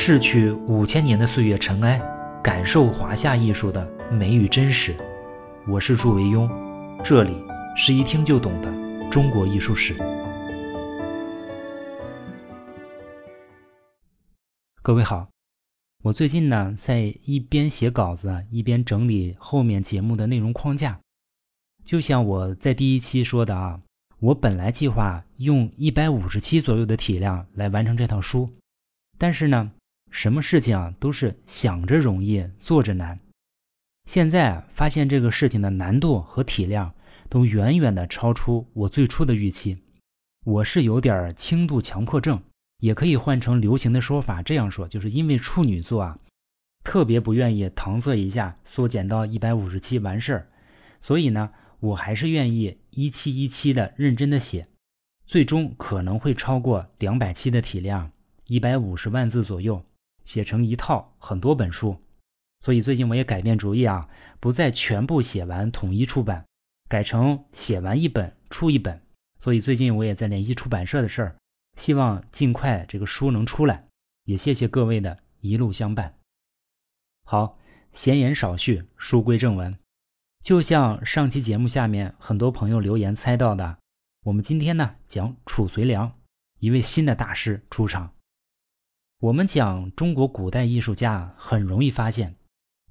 逝去五千年的岁月尘埃，感受华夏艺术的美与真实。我是祝维庸，这里是一听就懂的中国艺术史。各位好，我最近呢在一边写稿子，一边整理后面节目的内容框架。就像我在第一期说的啊，我本来计划用一百五十期左右的体量来完成这套书，但是呢。什么事情啊，都是想着容易，做着难。现在发现这个事情的难度和体量都远远的超出我最初的预期。我是有点轻度强迫症，也可以换成流行的说法，这样说，就是因为处女座啊，特别不愿意搪塞一下，缩减到一百五十期完事儿。所以呢，我还是愿意一期一期的认真的写，最终可能会超过两百期的体量，一百五十万字左右。写成一套很多本书，所以最近我也改变主意啊，不再全部写完统一出版，改成写完一本出一本。所以最近我也在联系出版社的事儿，希望尽快这个书能出来。也谢谢各位的一路相伴。好，闲言少叙，书归正文。就像上期节目下面很多朋友留言猜到的，我们今天呢讲褚遂良，一位新的大师出场。我们讲中国古代艺术家，很容易发现，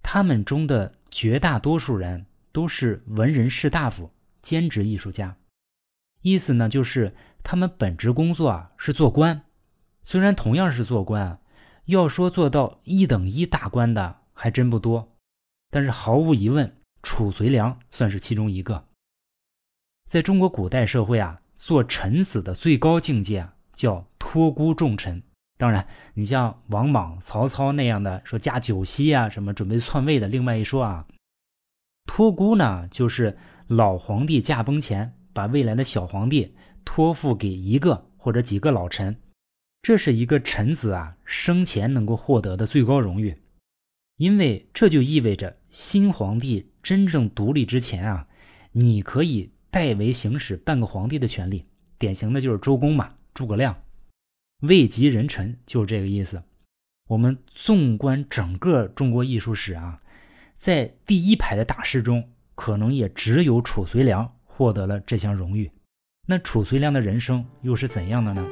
他们中的绝大多数人都是文人士大夫、兼职艺术家。意思呢，就是他们本职工作啊是做官。虽然同样是做官，要说做到一等一大官的还真不多。但是毫无疑问，褚遂良算是其中一个。在中国古代社会啊，做臣子的最高境界啊，叫托孤重臣。当然，你像王莽、曹操那样的说加九锡啊，什么准备篡位的，另外一说啊，托孤呢，就是老皇帝驾崩前，把未来的小皇帝托付给一个或者几个老臣，这是一个臣子啊生前能够获得的最高荣誉，因为这就意味着新皇帝真正独立之前啊，你可以代为行使半个皇帝的权利，典型的就是周公嘛，诸葛亮。位极人臣就是这个意思。我们纵观整个中国艺术史啊，在第一排的大师中，可能也只有褚遂良获得了这项荣誉。那褚遂良的人生又是怎样的呢？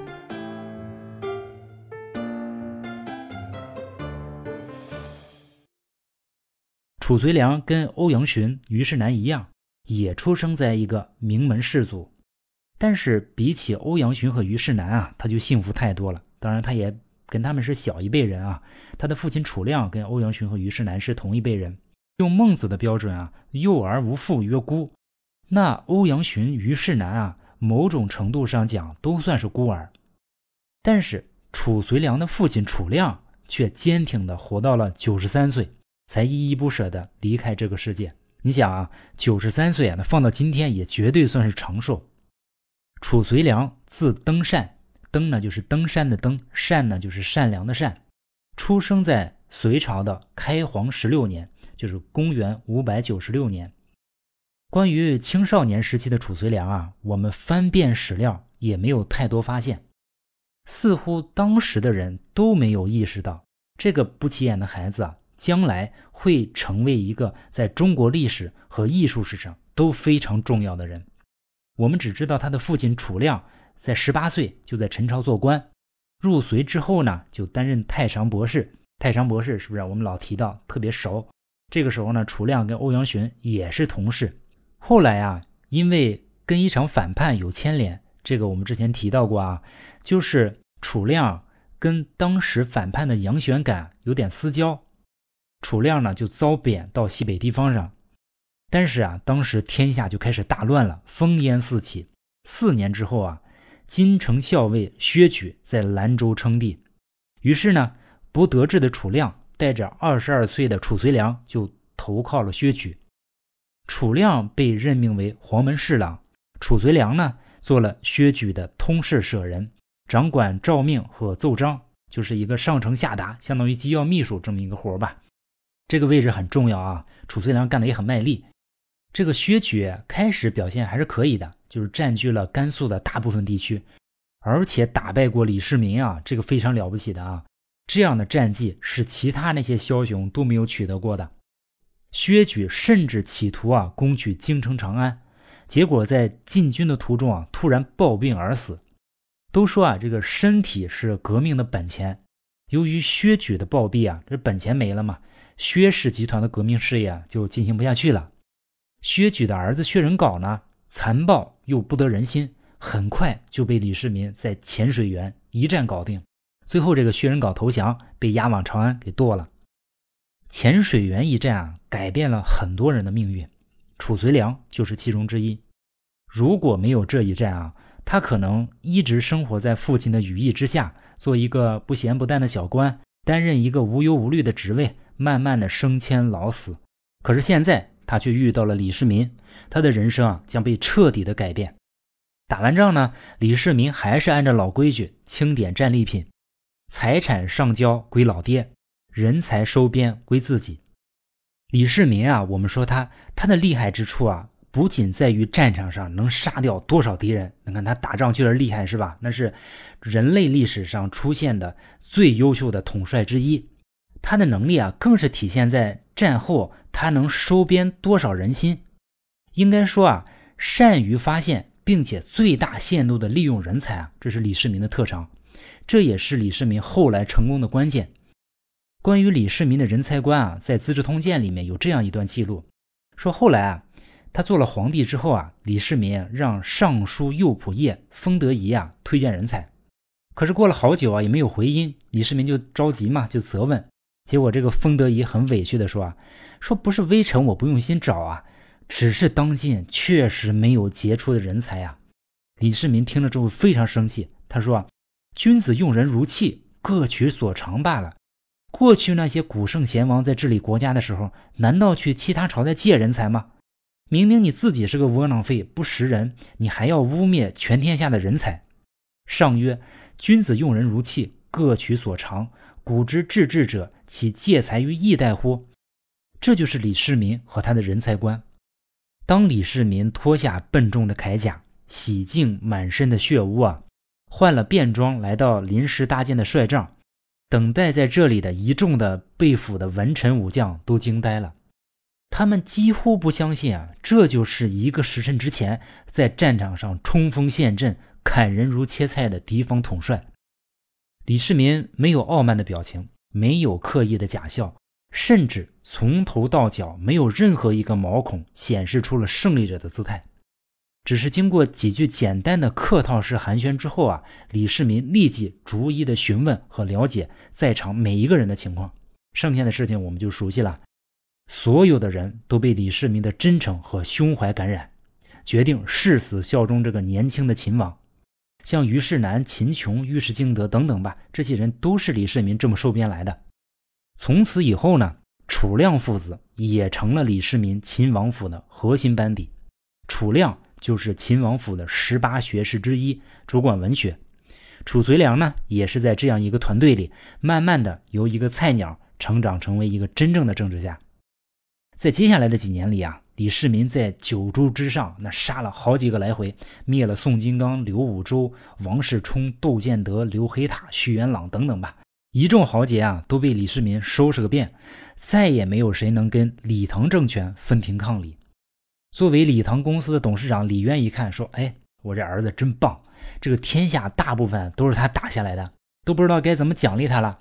褚遂良跟欧阳询、虞世南一样，也出生在一个名门士族。但是比起欧阳询和虞世南啊，他就幸福太多了。当然，他也跟他们是小一辈人啊。他的父亲楚亮跟欧阳询和虞世南是同一辈人。用孟子的标准啊，“幼而无父曰孤”。那欧阳询、虞世南啊，某种程度上讲都算是孤儿。但是褚遂良的父亲楚亮却坚挺的活到了九十三岁，才依依不舍的离开这个世界。你想啊，九十三岁啊，那放到今天也绝对算是长寿。褚遂良字登善，登呢就是登山的登，善呢就是善良的善。出生在隋朝的开皇十六年，就是公元五百九十六年。关于青少年时期的褚遂良啊，我们翻遍史料也没有太多发现，似乎当时的人都没有意识到这个不起眼的孩子啊，将来会成为一个在中国历史和艺术史上都非常重要的人。我们只知道他的父亲楚亮在十八岁就在陈朝做官，入隋之后呢，就担任太常博士。太常博士是不是我们老提到特别熟？这个时候呢，楚亮跟欧阳询也是同事。后来啊，因为跟一场反叛有牵连，这个我们之前提到过啊，就是楚亮跟当时反叛的杨玄感有点私交，楚亮呢就遭贬到西北地方上。但是啊，当时天下就开始大乱了，烽烟四起。四年之后啊，金城校尉薛举在兰州称帝，于是呢，不得志的楚亮带着二十二岁的褚遂良就投靠了薛举。楚亮被任命为黄门侍郎，褚遂良呢做了薛举的通事舍人，掌管诏命和奏章，就是一个上承下达，相当于机要秘书这么一个活吧。这个位置很重要啊，褚遂良干的也很卖力。这个薛举开始表现还是可以的，就是占据了甘肃的大部分地区，而且打败过李世民啊，这个非常了不起的啊。这样的战绩是其他那些枭雄都没有取得过的。薛举甚至企图啊攻取京城长安，结果在进军的途中啊突然暴病而死。都说啊这个身体是革命的本钱，由于薛举的暴毙啊，这本钱没了嘛，薛氏集团的革命事业啊就进行不下去了。薛举的儿子薛仁杲呢，残暴又不得人心，很快就被李世民在浅水园一战搞定。最后，这个薛仁杲投降，被押往长安给剁了。浅水园一战啊，改变了很多人的命运，褚遂良就是其中之一。如果没有这一战啊，他可能一直生活在父亲的羽翼之下，做一个不咸不淡的小官，担任一个无忧无虑的职位，慢慢的升迁老死。可是现在他却遇到了李世民，他的人生啊将被彻底的改变。打完仗呢，李世民还是按照老规矩清点战利品。财产上交归老爹，人才收编归自己。李世民啊，我们说他他的厉害之处啊，不仅在于战场上能杀掉多少敌人，你看他打仗确实厉害，是吧？那是人类历史上出现的最优秀的统帅之一。他的能力啊，更是体现在战后他能收编多少人心。应该说啊，善于发现并且最大限度的利用人才啊，这是李世民的特长。这也是李世民后来成功的关键。关于李世民的人才观啊，在《资治通鉴》里面有这样一段记录，说后来啊，他做了皇帝之后啊，李世民让尚书右仆射封德仪啊推荐人才，可是过了好久啊，也没有回音。李世民就着急嘛，就责问。结果这个封德仪很委屈的说啊，说不是微臣我不用心找啊，只是当今确实没有杰出的人才呀。李世民听了之后非常生气，他说啊。君子用人如器，各取所长罢了。过去那些古圣贤王在治理国家的时候，难道去其他朝代借人才吗？明明你自己是个窝囊废，不识人，你还要污蔑全天下的人才？上曰：君子用人如器，各取所长。古之治治者，岂借才于异代乎？这就是李世民和他的人才观。当李世民脱下笨重的铠甲，洗净满身的血污啊！换了便装，来到临时搭建的帅帐，等待在这里的一众的被俘的文臣武将都惊呆了，他们几乎不相信啊，这就是一个时辰之前在战场上冲锋陷阵、砍人如切菜的敌方统帅。李世民没有傲慢的表情，没有刻意的假笑，甚至从头到脚没有任何一个毛孔显示出了胜利者的姿态。只是经过几句简单的客套式寒暄之后啊，李世民立即逐一的询问和了解在场每一个人的情况。剩下的事情我们就熟悉了。所有的人都被李世民的真诚和胸怀感染，决定誓死效忠这个年轻的秦王。像虞世南、秦琼、尉迟敬德等等吧，这些人都是李世民这么收编来的。从此以后呢，楚亮父子也成了李世民秦王府的核心班底。楚亮。就是秦王府的十八学士之一，主管文学。褚遂良呢，也是在这样一个团队里，慢慢的由一个菜鸟成长成为一个真正的政治家。在接下来的几年里啊，李世民在九州之上那杀了好几个来回，灭了宋金刚、刘武周、王世充、窦建德、刘黑塔、徐元朗等等吧，一众豪杰啊都被李世民收拾个遍，再也没有谁能跟李唐政权分庭抗礼。作为李唐公司的董事长，李渊一看说：“哎，我这儿子真棒，这个天下大部分都是他打下来的，都不知道该怎么奖励他了。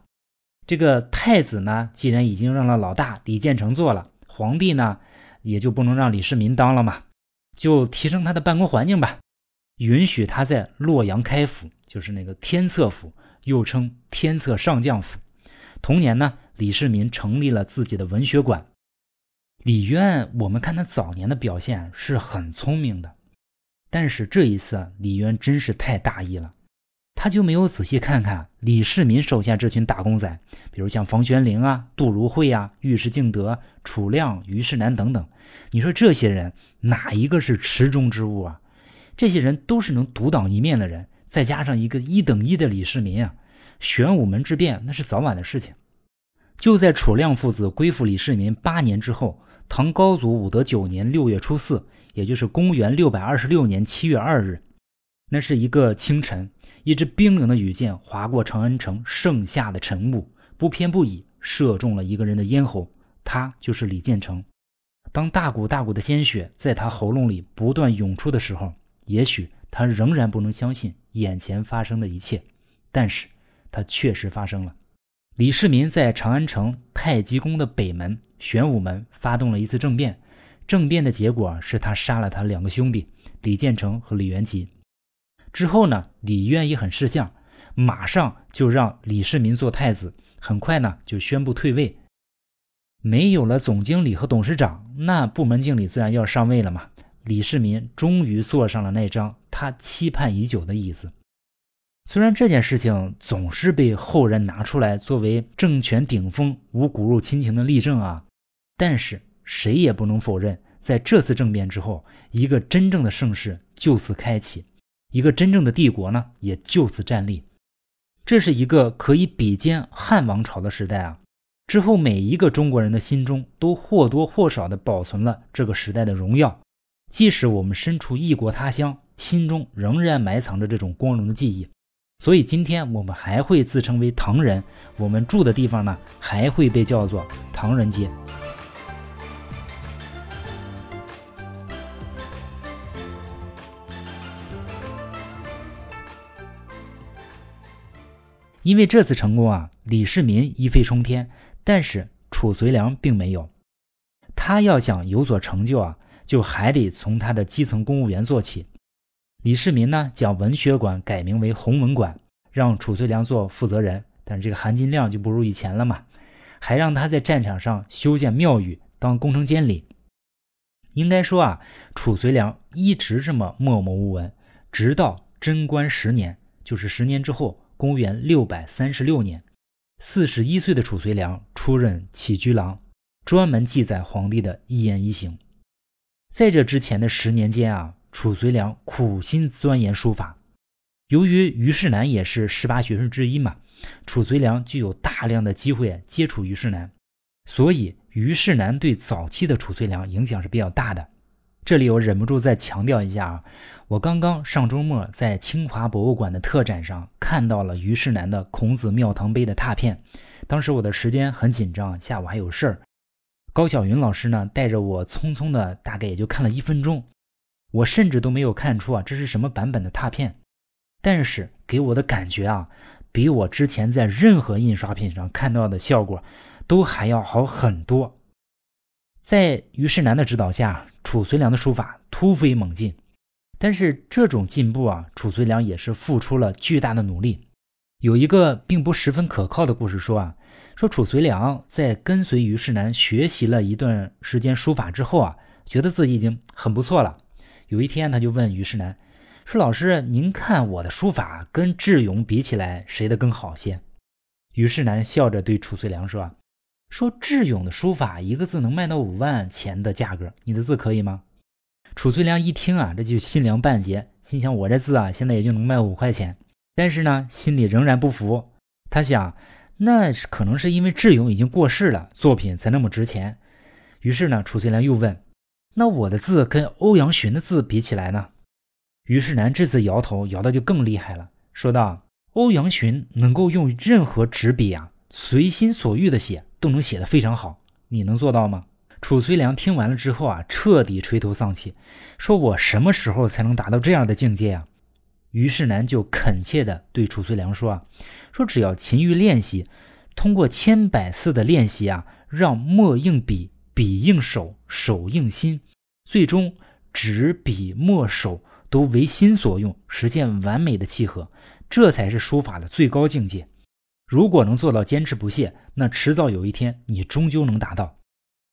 这个太子呢，既然已经让了老大李建成做了皇帝呢，也就不能让李世民当了嘛，就提升他的办公环境吧，允许他在洛阳开府，就是那个天策府，又称天策上将府。同年呢，李世民成立了自己的文学馆。”李渊，我们看他早年的表现是很聪明的，但是这一次李渊真是太大意了，他就没有仔细看看李世民手下这群打工仔，比如像房玄龄啊、杜如晦啊、尉迟敬德、楚亮、虞世南等等。你说这些人哪一个是池中之物啊？这些人都是能独当一面的人，再加上一个一等一的李世民啊，玄武门之变那是早晚的事情。就在楚亮父子归附李世民八年之后。唐高祖武德九年六月初四，也就是公元六百二十六年七月二日，那是一个清晨，一支冰冷的雨箭划过长安城盛夏的晨雾，不偏不倚射中了一个人的咽喉，他就是李建成。当大股大股的鲜血在他喉咙里不断涌出的时候，也许他仍然不能相信眼前发生的一切，但是它确实发生了。李世民在长安城太极宫的北门玄武门发动了一次政变，政变的结果是他杀了他两个兄弟李建成和李元吉。之后呢，李渊也很识相，马上就让李世民做太子，很快呢就宣布退位。没有了总经理和董事长，那部门经理自然要上位了嘛。李世民终于坐上了那张他期盼已久的椅子。虽然这件事情总是被后人拿出来作为政权顶峰无骨肉亲情的例证啊，但是谁也不能否认，在这次政变之后，一个真正的盛世就此开启，一个真正的帝国呢也就此站立。这是一个可以比肩汉王朝的时代啊。之后，每一个中国人的心中都或多或少地保存了这个时代的荣耀，即使我们身处异国他乡，心中仍然埋藏着这种光荣的记忆。所以，今天我们还会自称为唐人，我们住的地方呢，还会被叫做唐人街。因为这次成功啊，李世民一飞冲天。但是褚遂良并没有，他要想有所成就啊，就还得从他的基层公务员做起。李世民呢，将文学馆改名为弘文馆，让褚遂良做负责人，但是这个含金量就不如以前了嘛。还让他在战场上修建庙宇，当工程监理。应该说啊，褚遂良一直这么默默无闻，直到贞观十年，就是十年之后，公元六百三十六年。四十一岁的褚遂良出任起居郎，专门记载皇帝的一言一行。在这之前的十年间啊，褚遂良苦心钻研书法。由于虞世南也是十八学生之一嘛，褚遂良就有大量的机会接触虞世南，所以虞世南对早期的褚遂良影响是比较大的。这里我忍不住再强调一下啊，我刚刚上周末在清华博物馆的特展上看到了虞世南的《孔子庙堂碑》的拓片。当时我的时间很紧张，下午还有事儿。高晓云老师呢带着我匆匆的，大概也就看了一分钟，我甚至都没有看出啊这是什么版本的拓片，但是给我的感觉啊，比我之前在任何印刷品上看到的效果都还要好很多。在虞世南的指导下，褚遂良的书法突飞猛进。但是这种进步啊，褚遂良也是付出了巨大的努力。有一个并不十分可靠的故事说啊，说褚遂良在跟随虞世南学习了一段时间书法之后啊，觉得自己已经很不错了。有一天，他就问虞世南说：“老师，您看我的书法跟智勇比起来，谁的更好些？”虞世南笑着对褚遂良说。说智勇的书法一个字能卖到五万钱的价格，你的字可以吗？褚遂良一听啊，这就心凉半截，心想我这字啊，现在也就能卖五块钱。但是呢，心里仍然不服。他想，那可能是因为智勇已经过世了，作品才那么值钱。于是呢，褚遂良又问：“那我的字跟欧阳询的字比起来呢？”虞世南这次摇头摇的就更厉害了，说道：“欧阳询能够用任何纸笔啊，随心所欲的写。”都能写得非常好，你能做到吗？褚遂良听完了之后啊，彻底垂头丧气，说：“我什么时候才能达到这样的境界啊？”虞世南就恳切地对褚遂良说：“啊，说只要勤于练习，通过千百次的练习啊，让墨应笔，笔应手，手应心，最终纸笔墨手都为心所用，实现完美的契合，这才是书法的最高境界。”如果能做到坚持不懈，那迟早有一天你终究能达到。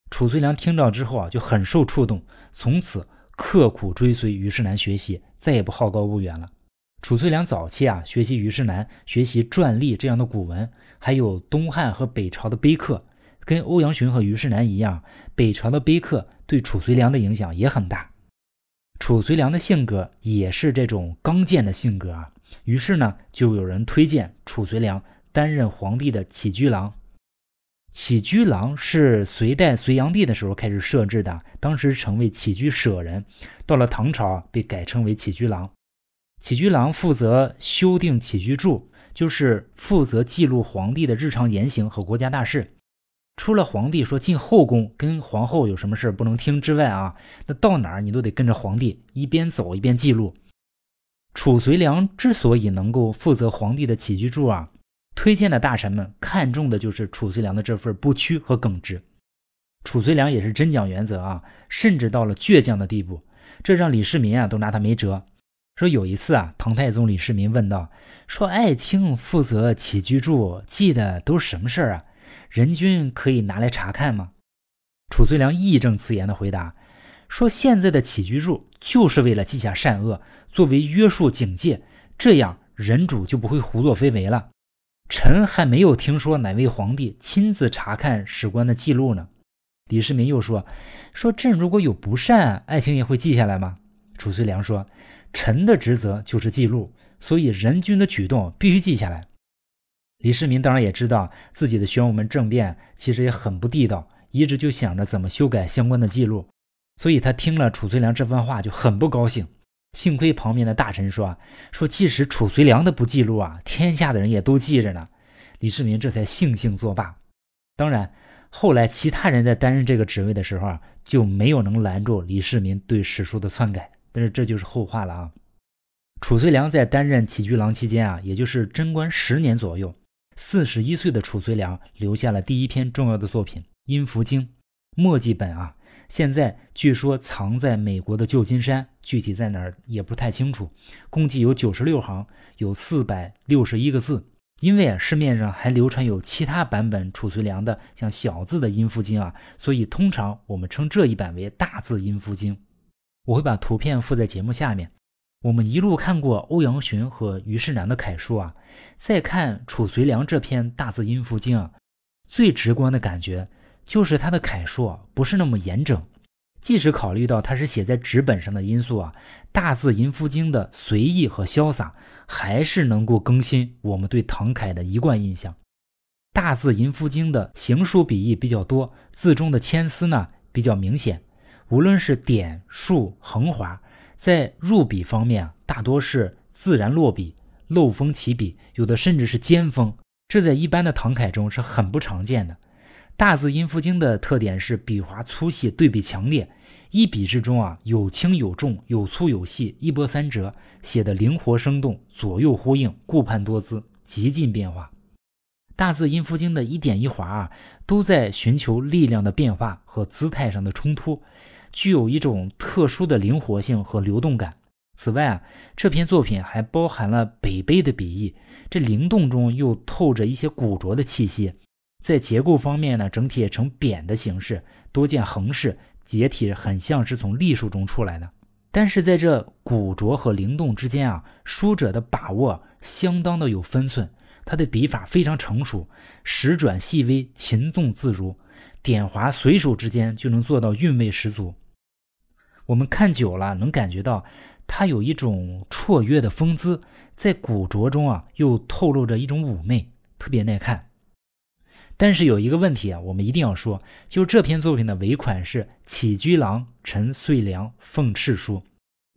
褚遂良听到之后啊，就很受触动，从此刻苦追随虞世南学习，再也不好高骛远了。褚遂良早期啊，学习虞世南，学习篆隶这样的古文，还有东汉和北朝的碑刻，跟欧阳询和虞世南一样，北朝的碑刻对褚遂良的影响也很大。褚遂良的性格也是这种刚健的性格啊，于是呢，就有人推荐褚遂良。担任皇帝的起居郎，起居郎是隋代隋炀帝的时候开始设置的，当时成为起居舍人，到了唐朝被改称为起居郎。起居郎负责修订起居注，就是负责记录皇帝的日常言行和国家大事。除了皇帝说进后宫跟皇后有什么事不能听之外啊，那到哪儿你都得跟着皇帝一边走一边记录。褚遂良之所以能够负责皇帝的起居注啊，推荐的大臣们看重的就是褚遂良的这份不屈和耿直。褚遂良也是真讲原则啊，甚至到了倔强的地步，这让李世民啊都拿他没辙。说有一次啊，唐太宗李世民问道：“说爱卿负责起居注记的都是什么事儿啊？人君可以拿来查看吗？”褚遂良义正辞严的回答说：“现在的起居注就是为了记下善恶，作为约束警戒，这样人主就不会胡作非为了。臣还没有听说哪位皇帝亲自查看史官的记录呢。”李世民又说：“说朕如果有不善，爱卿也会记下来吗？”褚遂良说。臣的职责就是记录，所以人君的举动必须记下来。李世民当然也知道自己的玄武门政变其实也很不地道，一直就想着怎么修改相关的记录，所以他听了褚遂良这番话就很不高兴。幸亏旁边的大臣说：“说即使褚遂良的不记录啊，天下的人也都记着呢。”李世民这才悻悻作罢。当然，后来其他人在担任这个职位的时候啊，就没有能拦住李世民对史书的篡改。但是这就是后话了啊！褚遂良在担任起居郎期间啊，也就是贞观十年左右，四十一岁的褚遂良留下了第一篇重要的作品《阴符经》墨迹本啊。现在据说藏在美国的旧金山，具体在哪儿也不太清楚。共计有九十六行，有四百六十一个字。因为啊，市面上还流传有其他版本褚遂良的像小字的《阴符经》啊，所以通常我们称这一版为大字《阴符经》。我会把图片附在节目下面。我们一路看过欧阳询和虞世南的楷书啊，再看褚遂良这篇大字音符经啊，最直观的感觉就是他的楷书啊不是那么严整。即使考虑到它是写在纸本上的因素啊，大字音符经的随意和潇洒，还是能够更新我们对唐楷的一贯印象。大字音符经的行书笔意比较多，字中的铅丝呢比较明显。无论是点、竖、横划，在入笔方面啊，大多是自然落笔，漏锋起笔，有的甚至是尖锋，这在一般的唐楷中是很不常见的。大字音符经的特点是笔画粗细对比强烈，一笔之中啊有轻有重，有粗有细，一波三折，写的灵活生动，左右呼应，顾盼多姿，极尽变化。大字音符经的一点一划啊，都在寻求力量的变化和姿态上的冲突。具有一种特殊的灵活性和流动感。此外啊，这篇作品还包含了北碑的笔意，这灵动中又透着一些古拙的气息。在结构方面呢，整体也呈扁的形式，多见横式，结体很像是从隶书中出来的。但是在这古拙和灵动之间啊，书者的把握相当的有分寸，他的笔法非常成熟，时转细微，琴动自如，点划随手之间就能做到韵味十足。我们看久了，能感觉到他有一种绰约的风姿，在古拙中啊，又透露着一种妩媚，特别耐看。但是有一个问题啊，我们一定要说，就这篇作品的尾款是“起居郎陈遂良奉敕书”。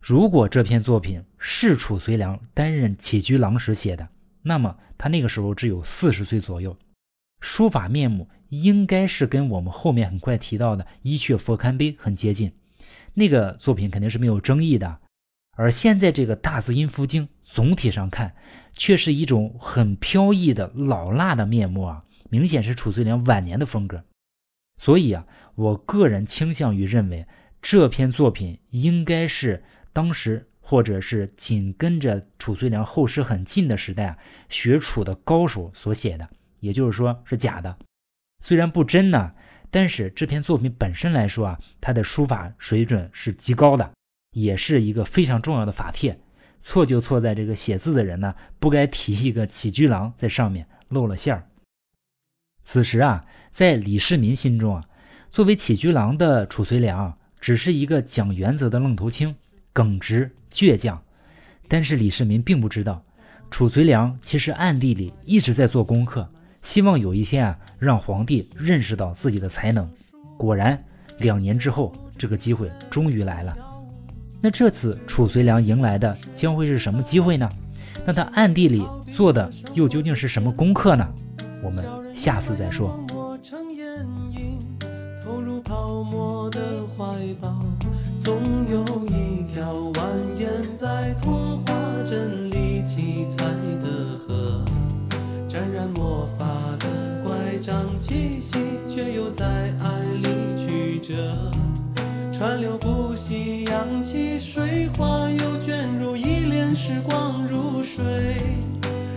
如果这篇作品是褚遂良担任起居郎时写的，那么他那个时候只有四十岁左右，书法面目应该是跟我们后面很快提到的《伊阙佛龛碑》很接近。那个作品肯定是没有争议的，而现在这个大字音符经总体上看，却是一种很飘逸的老辣的面目啊，明显是褚遂良晚年的风格。所以啊，我个人倾向于认为这篇作品应该是当时或者是紧跟着褚遂良后世很近的时代啊，学楚的高手所写的，也就是说是假的，虽然不真呢。但是这篇作品本身来说啊，它的书法水准是极高的，也是一个非常重要的法帖。错就错在这个写字的人呢，不该提一个起居郎在上面露了馅儿。此时啊，在李世民心中啊，作为起居郎的褚遂良只是一个讲原则的愣头青，耿直倔强。但是李世民并不知道，褚遂良其实暗地里一直在做功课。希望有一天啊，让皇帝认识到自己的才能。果然，两年之后，这个机会终于来了。那这次褚遂良迎来的将会是什么机会呢？那他暗地里做的又究竟是什么功课呢？我们下次再说。泡沫的怀抱总有一条蜿蜒在童话镇里七彩的河，沾染魔法的乖张气息，却又在爱里曲折，川流不息，扬起水花，又卷入一帘时光如水，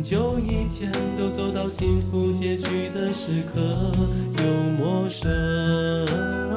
很久以前都走到幸福结局的时刻又陌生。